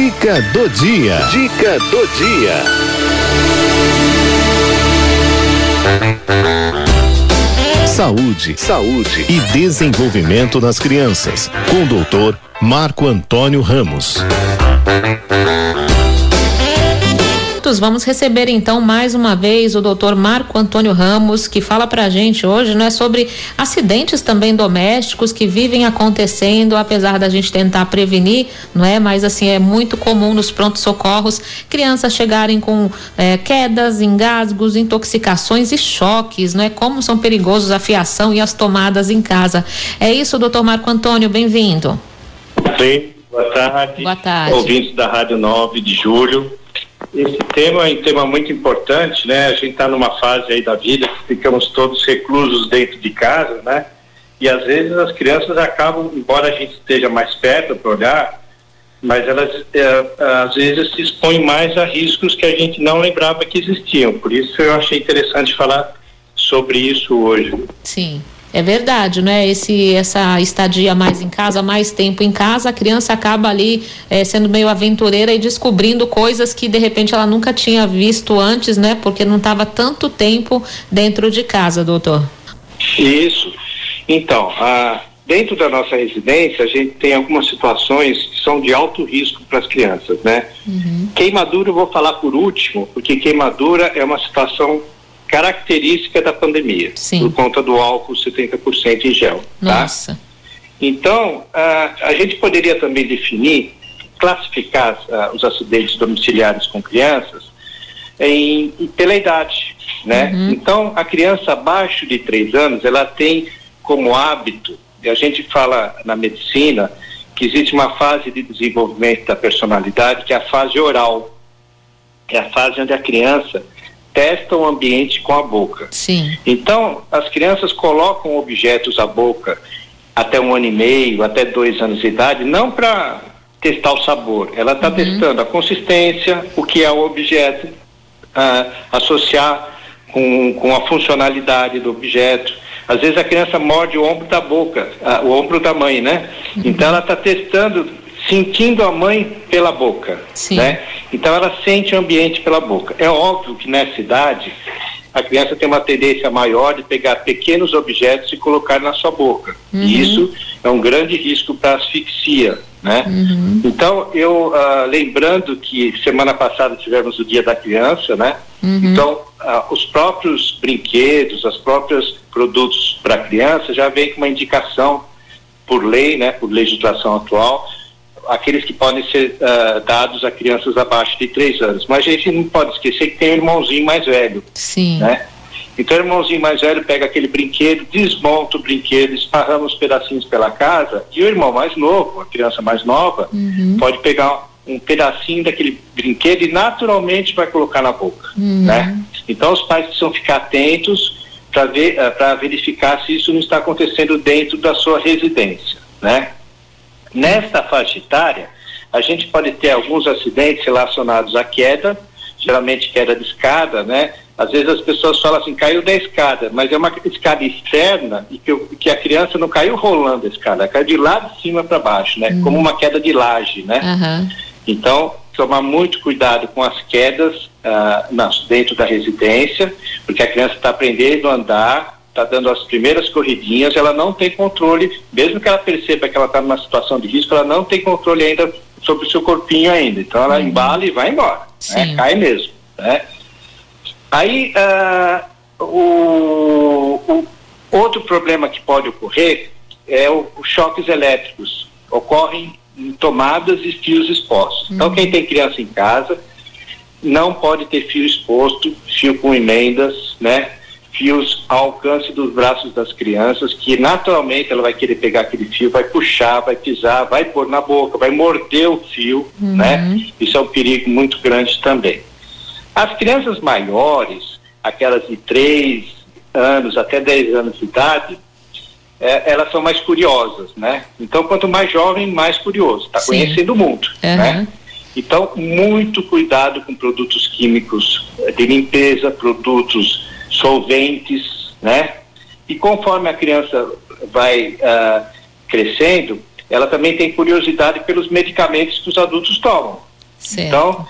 Dica do dia. Dica do dia. Saúde, saúde e desenvolvimento das crianças. Com o doutor Marco Antônio Ramos vamos receber então mais uma vez o doutor Marco Antônio Ramos, que fala pra gente hoje, né, sobre acidentes também domésticos que vivem acontecendo, apesar da gente tentar prevenir, não é? Mas assim, é muito comum nos prontos socorros crianças chegarem com é, quedas, engasgos, intoxicações e choques, não é? Como são perigosos a fiação e as tomadas em casa. É isso, doutor Marco Antônio, bem-vindo. Sim, boa tarde. Boa tarde. Ouvintes da Rádio 9 de Julho. Esse tema é um tema muito importante, né? A gente está numa fase aí da vida que ficamos todos reclusos dentro de casa, né? E às vezes as crianças acabam, embora a gente esteja mais perto para olhar, mas elas é, às vezes se expõem mais a riscos que a gente não lembrava que existiam. Por isso eu achei interessante falar sobre isso hoje. Sim. É verdade, né? Esse, essa estadia mais em casa, mais tempo em casa, a criança acaba ali é, sendo meio aventureira e descobrindo coisas que de repente ela nunca tinha visto antes, né? Porque não estava tanto tempo dentro de casa, doutor. Isso. Então, a, dentro da nossa residência, a gente tem algumas situações que são de alto risco para as crianças, né? Uhum. Queimadura eu vou falar por último, porque queimadura é uma situação característica da pandemia, Sim. por conta do álcool 70% em gel. Tá? Nossa. Tá? Então, a, a gente poderia também definir, classificar uh, os acidentes domiciliares com crianças em, pela idade, né? Uhum. Então, a criança abaixo de três anos, ela tem como hábito, e a gente fala na medicina, que existe uma fase de desenvolvimento da personalidade, que é a fase oral. É a fase onde a criança testa o ambiente com a boca. Sim. Então, as crianças colocam objetos à boca até um ano e meio, até dois anos de idade, não para testar o sabor, ela está uhum. testando a consistência, o que é o objeto, associar com, com a funcionalidade do objeto. Às vezes a criança morde o ombro da boca, o ombro da mãe, né? Uhum. Então ela está testando sentindo a mãe pela boca, Sim. né? Então ela sente o ambiente pela boca. É óbvio que nessa idade a criança tem uma tendência maior de pegar pequenos objetos e colocar na sua boca. Uhum. E isso é um grande risco para asfixia, né? Uhum. Então eu uh, lembrando que semana passada tivemos o Dia da Criança, né? Uhum. Então uh, os próprios brinquedos, os próprios produtos para criança já vem com uma indicação por lei, né? Por legislação atual aqueles que podem ser uh, dados a crianças abaixo de três anos. Mas a gente não pode esquecer que tem um irmãozinho mais velho. Sim. Né? Então o irmãozinho mais velho pega aquele brinquedo, desmonta o brinquedo, esparrama os pedacinhos pela casa, e o irmão mais novo, a criança mais nova, uhum. pode pegar um pedacinho daquele brinquedo e naturalmente vai colocar na boca. Uhum. Né? Então os pais precisam ficar atentos para ver, uh, verificar se isso não está acontecendo dentro da sua residência. Né? Nesta faixa etária, a gente pode ter alguns acidentes relacionados à queda, geralmente queda de escada, né? Às vezes as pessoas falam assim, caiu da escada, mas é uma escada externa e que, que a criança não caiu rolando a escada, caiu de lá de cima para baixo, né? Uhum. Como uma queda de laje, né? Uhum. Então, tomar muito cuidado com as quedas uh, dentro da residência, porque a criança está aprendendo a andar, está dando as primeiras corridinhas, ela não tem controle, mesmo que ela perceba que ela está numa situação de risco, ela não tem controle ainda sobre o seu corpinho ainda. Então ela uhum. embala e vai embora, né? cai mesmo. Né? Aí uh, o, o, outro problema que pode ocorrer é os choques elétricos. Ocorrem em tomadas e fios expostos. Então, uhum. Então quem tem criança em casa não pode ter fio exposto, fio com emendas, né? Fios ao alcance dos braços das crianças, que naturalmente ela vai querer pegar aquele fio, vai puxar, vai pisar, vai pôr na boca, vai morder o fio, uhum. né? Isso é um perigo muito grande também. As crianças maiores, aquelas de 3 anos até 10 anos de idade, é, elas são mais curiosas, né? Então, quanto mais jovem, mais curioso, está conhecendo o mundo, uhum. né? Então, muito cuidado com produtos químicos de limpeza, produtos solventes, né? E conforme a criança vai uh, crescendo, ela também tem curiosidade pelos medicamentos que os adultos tomam. Certo. Então,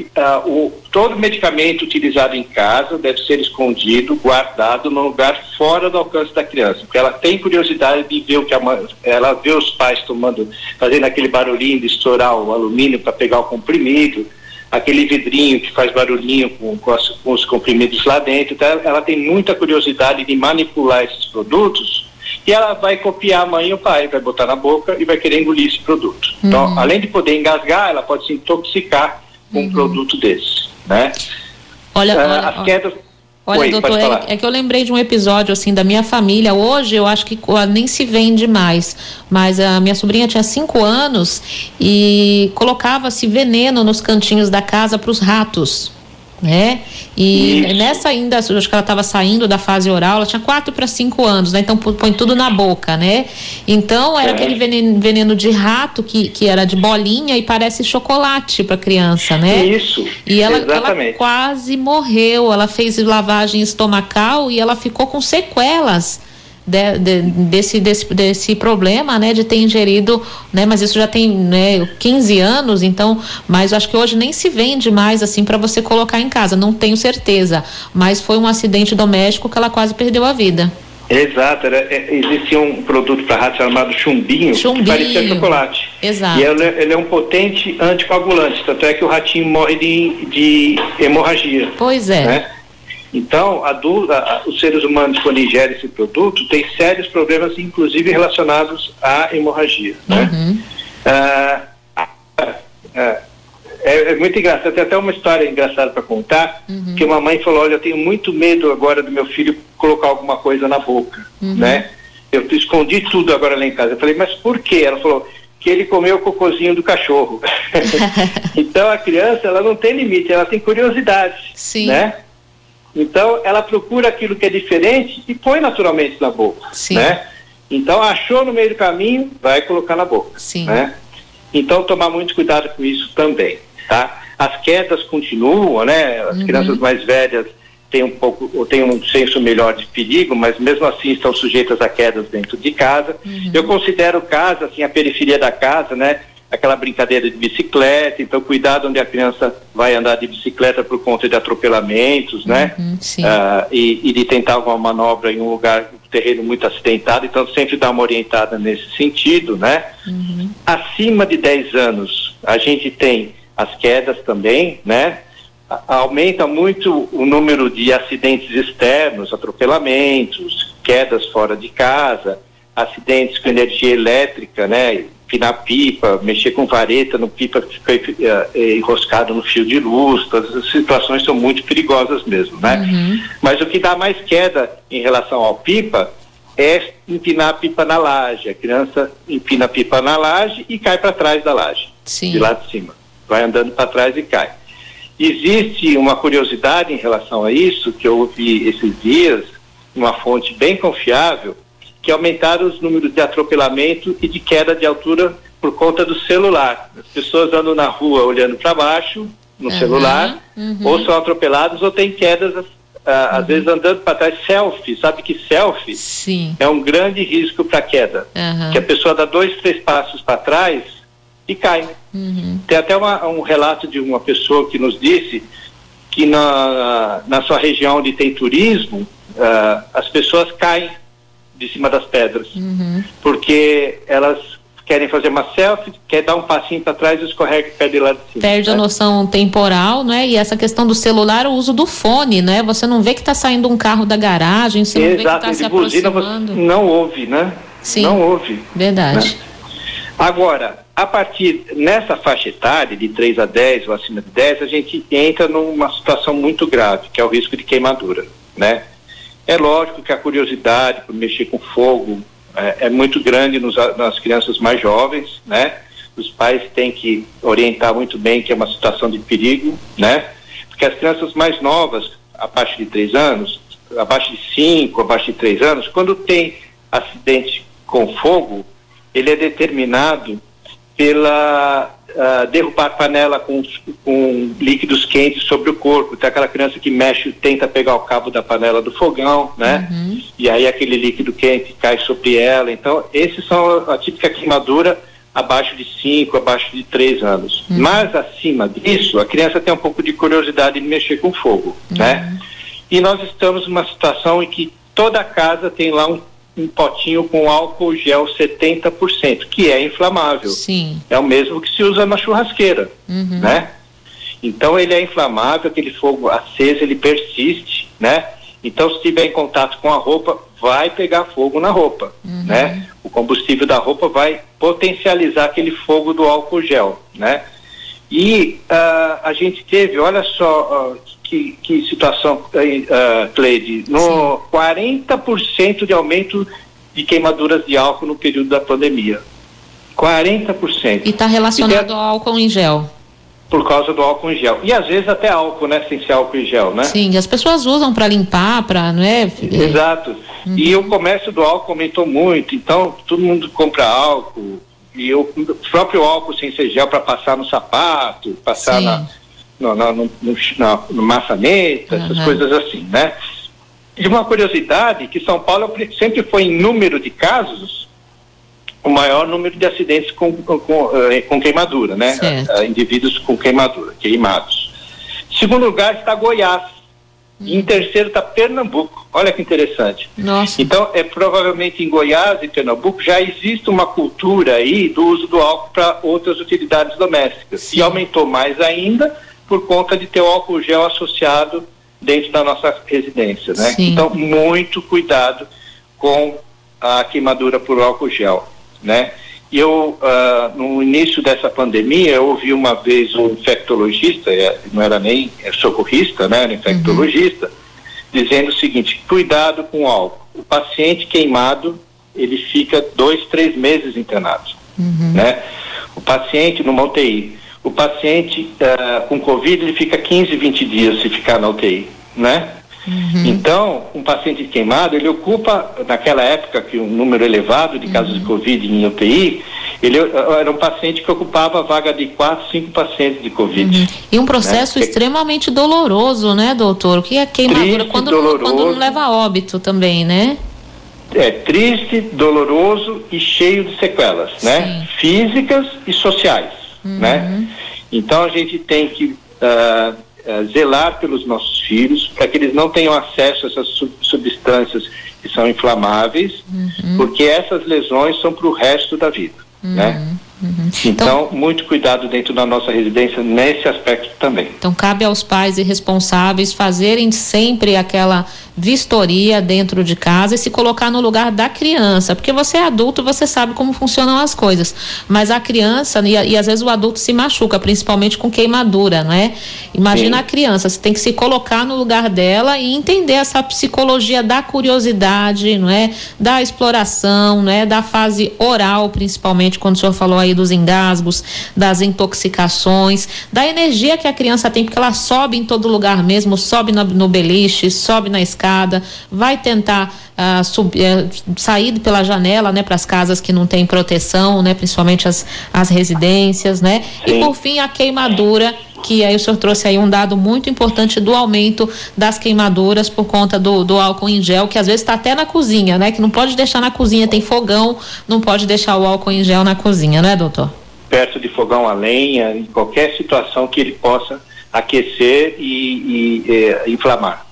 uh, o, todo medicamento utilizado em casa deve ser escondido, guardado num lugar fora do alcance da criança, porque ela tem curiosidade de ver o que a mãe, ela vê os pais tomando, fazendo aquele barulhinho de estourar o alumínio para pegar o comprimido, aquele vidrinho que faz barulhinho com, com, as, com os comprimidos lá dentro. Então, ela tem muita curiosidade de manipular esses produtos e ela vai copiar a mãe e o pai, vai botar na boca e vai querer engolir esse produto. Então, uhum. Então, além de poder engasgar, ela pode se intoxicar com uhum. um produto desse, né? Olha, uh, olha as quedas... Olha, Oi, doutor, é, é, que eu lembrei de um episódio assim da minha família. Hoje eu acho que nem se vende mais, mas a minha sobrinha tinha cinco anos e colocava-se veneno nos cantinhos da casa para os ratos né? E Isso. nessa ainda, acho que ela estava saindo da fase oral, ela tinha quatro para cinco anos, né? Então põe tudo na boca, né? Então era é. aquele veneno, veneno, de rato que, que era de bolinha e parece chocolate para criança, né? Isso. E ela, ela quase morreu. Ela fez lavagem estomacal e ela ficou com sequelas de, de, desse, desse, desse problema, né, de ter ingerido, né, mas isso já tem, né, 15 anos, então, mas acho que hoje nem se vende mais assim para você colocar em casa, não tenho certeza, mas foi um acidente doméstico que ela quase perdeu a vida. Exato, era, é, existia um produto para rato chamado chumbinho, chumbinho, que parecia chocolate. Exato. E ele, ele, é um potente anticoagulante, tanto é que o ratinho morre de, de hemorragia. Pois é. Né? Então, a, a, os seres humanos, quando ingerem esse produto, têm sérios problemas, inclusive relacionados à hemorragia. Né? Uhum. Ah, ah, ah, é, é, muito engraçado, tem até uma história engraçada para contar, uhum. que uma mãe falou, olha, eu tenho muito medo agora do meu filho colocar alguma coisa na boca, uhum. né? Eu escondi tudo agora lá em casa. Eu falei, mas por quê? Ela falou, que ele comeu o cocôzinho do cachorro. então a criança, ela não tem limite, ela tem curiosidade, Sim. né? Então, ela procura aquilo que é diferente e põe naturalmente na boca, Sim. né? Então, achou no meio do caminho, vai colocar na boca, Sim. né? Então, tomar muito cuidado com isso também, tá? As quedas continuam, né? As uhum. crianças mais velhas têm um pouco, ou têm um senso melhor de perigo, mas mesmo assim estão sujeitas a quedas dentro de casa. Uhum. Eu considero casa, assim, a periferia da casa, né? Aquela brincadeira de bicicleta, então cuidado onde a criança vai andar de bicicleta por conta de atropelamentos, né? Uhum, uh, e, e, de tentar alguma manobra em um lugar, um terreno muito acidentado, então sempre dá uma orientada nesse sentido, né? Uhum. Acima de 10 anos, a gente tem as quedas também, né? aumenta muito o número de acidentes externos, atropelamentos, quedas fora de casa, acidentes com energia elétrica, né? Pinar pipa, mexer com vareta no pipa que fica uh, enroscado no fio de luz, todas as situações são muito perigosas mesmo, né? Uhum. Mas o que dá mais queda em relação ao pipa é empinar a pipa na laje. A criança empina a pipa na laje e cai para trás da laje, Sim. de lá de cima. Vai andando para trás e cai. Existe uma curiosidade em relação a isso, que eu ouvi esses dias, uma fonte bem confiável, que aumentaram os números de atropelamento e de queda de altura por conta do celular. As pessoas andam na rua olhando para baixo no uhum, celular, uhum. ou são atropelados ou têm quedas, uh, às vezes andando para trás. Selfie, sabe que selfie Sim. é um grande risco para queda. Uhum. Que a pessoa dá dois, três passos para trás e cai. Uhum. Tem até uma, um relato de uma pessoa que nos disse que na, na sua região onde tem turismo, uh, as pessoas caem de cima das pedras. Uhum. Porque elas querem fazer uma selfie, quer dar um passinho para trás e escorrega e perde lá de cima. Perde né? a noção temporal, né? E essa questão do celular, o uso do fone, né? Você não vê que está saindo um carro da garagem, você Exato, não vê que está se aproximando. Não ouve, né? Sim. Não ouve. Verdade. Né? Agora, a partir nessa faixa etária, de 3 a 10 ou acima de 10, a gente entra numa situação muito grave, que é o risco de queimadura, né? É lógico que a curiosidade por mexer com fogo é, é muito grande nos, nas crianças mais jovens, né? Os pais têm que orientar muito bem que é uma situação de perigo, né? Porque as crianças mais novas, abaixo de três anos, abaixo de cinco, abaixo de três anos, quando tem acidente com fogo, ele é determinado pela uh, derrubar panela com, com líquidos quentes sobre o corpo. Tem aquela criança que mexe, tenta pegar o cabo da panela do fogão, né? Uhum. E aí aquele líquido quente cai sobre ela. Então, esses são a típica queimadura abaixo de 5, abaixo de 3 anos. Uhum. Mas acima disso, a criança tem um pouco de curiosidade de mexer com fogo, uhum. né? E nós estamos numa situação em que toda casa tem lá um, um potinho com álcool gel 70%, que é inflamável. Sim. É o mesmo que se usa na churrasqueira, uhum. né? Então ele é inflamável, aquele fogo aceso, ele persiste, né? Então se tiver em contato com a roupa, vai pegar fogo na roupa, uhum. né? O combustível da roupa vai potencializar aquele fogo do álcool gel, né? E uh, a gente teve, olha só uh, que, que, situação, uh, Cleide, no Sim. 40% de aumento de queimaduras de álcool no período da pandemia. 40%. E está relacionado e ao álcool em gel por causa do álcool em gel. E às vezes até álcool, né? Sem ser álcool em gel, né? Sim, as pessoas usam para limpar, para, não é? Exato. Uhum. E o comércio do álcool aumentou muito, então todo mundo compra álcool. E o próprio álcool sem ser gel para passar no sapato, passar na, no, no, no, no maçaneta, uhum. essas coisas assim, né? E uma curiosidade, que São Paulo sempre foi em número de casos o maior número de acidentes com, com, com, eh, com queimadura, né? Uh, indivíduos com queimadura, queimados. Segundo lugar está Goiás. Hum. Em terceiro está Pernambuco. Olha que interessante. Nossa. Então, é provavelmente em Goiás e Pernambuco já existe uma cultura aí do uso do álcool para outras utilidades domésticas. Sim. E aumentou mais ainda por conta de ter o álcool gel associado dentro da nossa residência, né? Sim. Então, muito cuidado com a queimadura por álcool gel né? E eu, uh, no início dessa pandemia, eu ouvi uma vez um infectologista, é, não era nem socorrista, né? Era infectologista, uhum. dizendo o seguinte, cuidado com o álcool. O paciente queimado, ele fica dois, três meses internado, uhum. né? O paciente numa UTI. O paciente uh, com Covid, ele fica 15, 20 dias se ficar na UTI, né? Uhum. Então, um paciente queimado, ele ocupa, naquela época, que um número elevado de casos uhum. de Covid em UTI, ele era um paciente que ocupava a vaga de quatro, cinco pacientes de Covid. Uhum. E um processo né? extremamente doloroso, né, doutor? O que é queimadura quando, não, quando não leva a óbito também, né? É triste, doloroso e cheio de sequelas, né? Sim. né? Físicas e sociais, né? Uhum. Então a gente tem que uh, uh, zelar pelos nossos filhos para que eles não tenham acesso a essas sub substâncias que são inflamáveis, uhum. porque essas lesões são para o resto da vida, uhum. né? Uhum. Então, então, muito cuidado dentro da nossa residência nesse aspecto também. Então, cabe aos pais e responsáveis fazerem sempre aquela vistoria dentro de casa e se colocar no lugar da criança, porque você é adulto, você sabe como funcionam as coisas, mas a criança e, e às vezes o adulto se machuca, principalmente com queimadura, não é? Imagina Sim. a criança, você tem que se colocar no lugar dela e entender essa psicologia da curiosidade, não é? Da exploração, não é? Da fase oral, principalmente quando o senhor falou aí dos engasgos, das intoxicações, da energia que a criança tem, porque ela sobe em todo lugar mesmo, sobe no, no beliche, sobe na escada vai tentar uh, subir, uh, sair pela janela, né, para as casas que não têm proteção, né, principalmente as, as residências, né? Sim. E por fim a queimadura que aí o senhor trouxe aí um dado muito importante do aumento das queimaduras por conta do, do álcool em gel, que às vezes está até na cozinha, né? Que não pode deixar na cozinha, tem fogão, não pode deixar o álcool em gel na cozinha, né, doutor? Perto de fogão a lenha, em qualquer situação que ele possa aquecer e, e, e inflamar.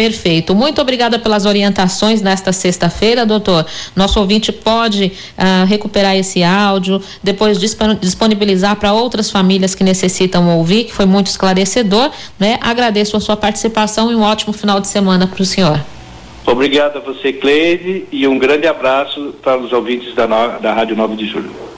Perfeito. Muito obrigada pelas orientações nesta sexta-feira, doutor. Nosso ouvinte pode uh, recuperar esse áudio, depois disponibilizar para outras famílias que necessitam ouvir, que foi muito esclarecedor. Né? Agradeço a sua participação e um ótimo final de semana para o senhor. Obrigado a você, Cleide, e um grande abraço para os ouvintes da, da Rádio 9 de Julho.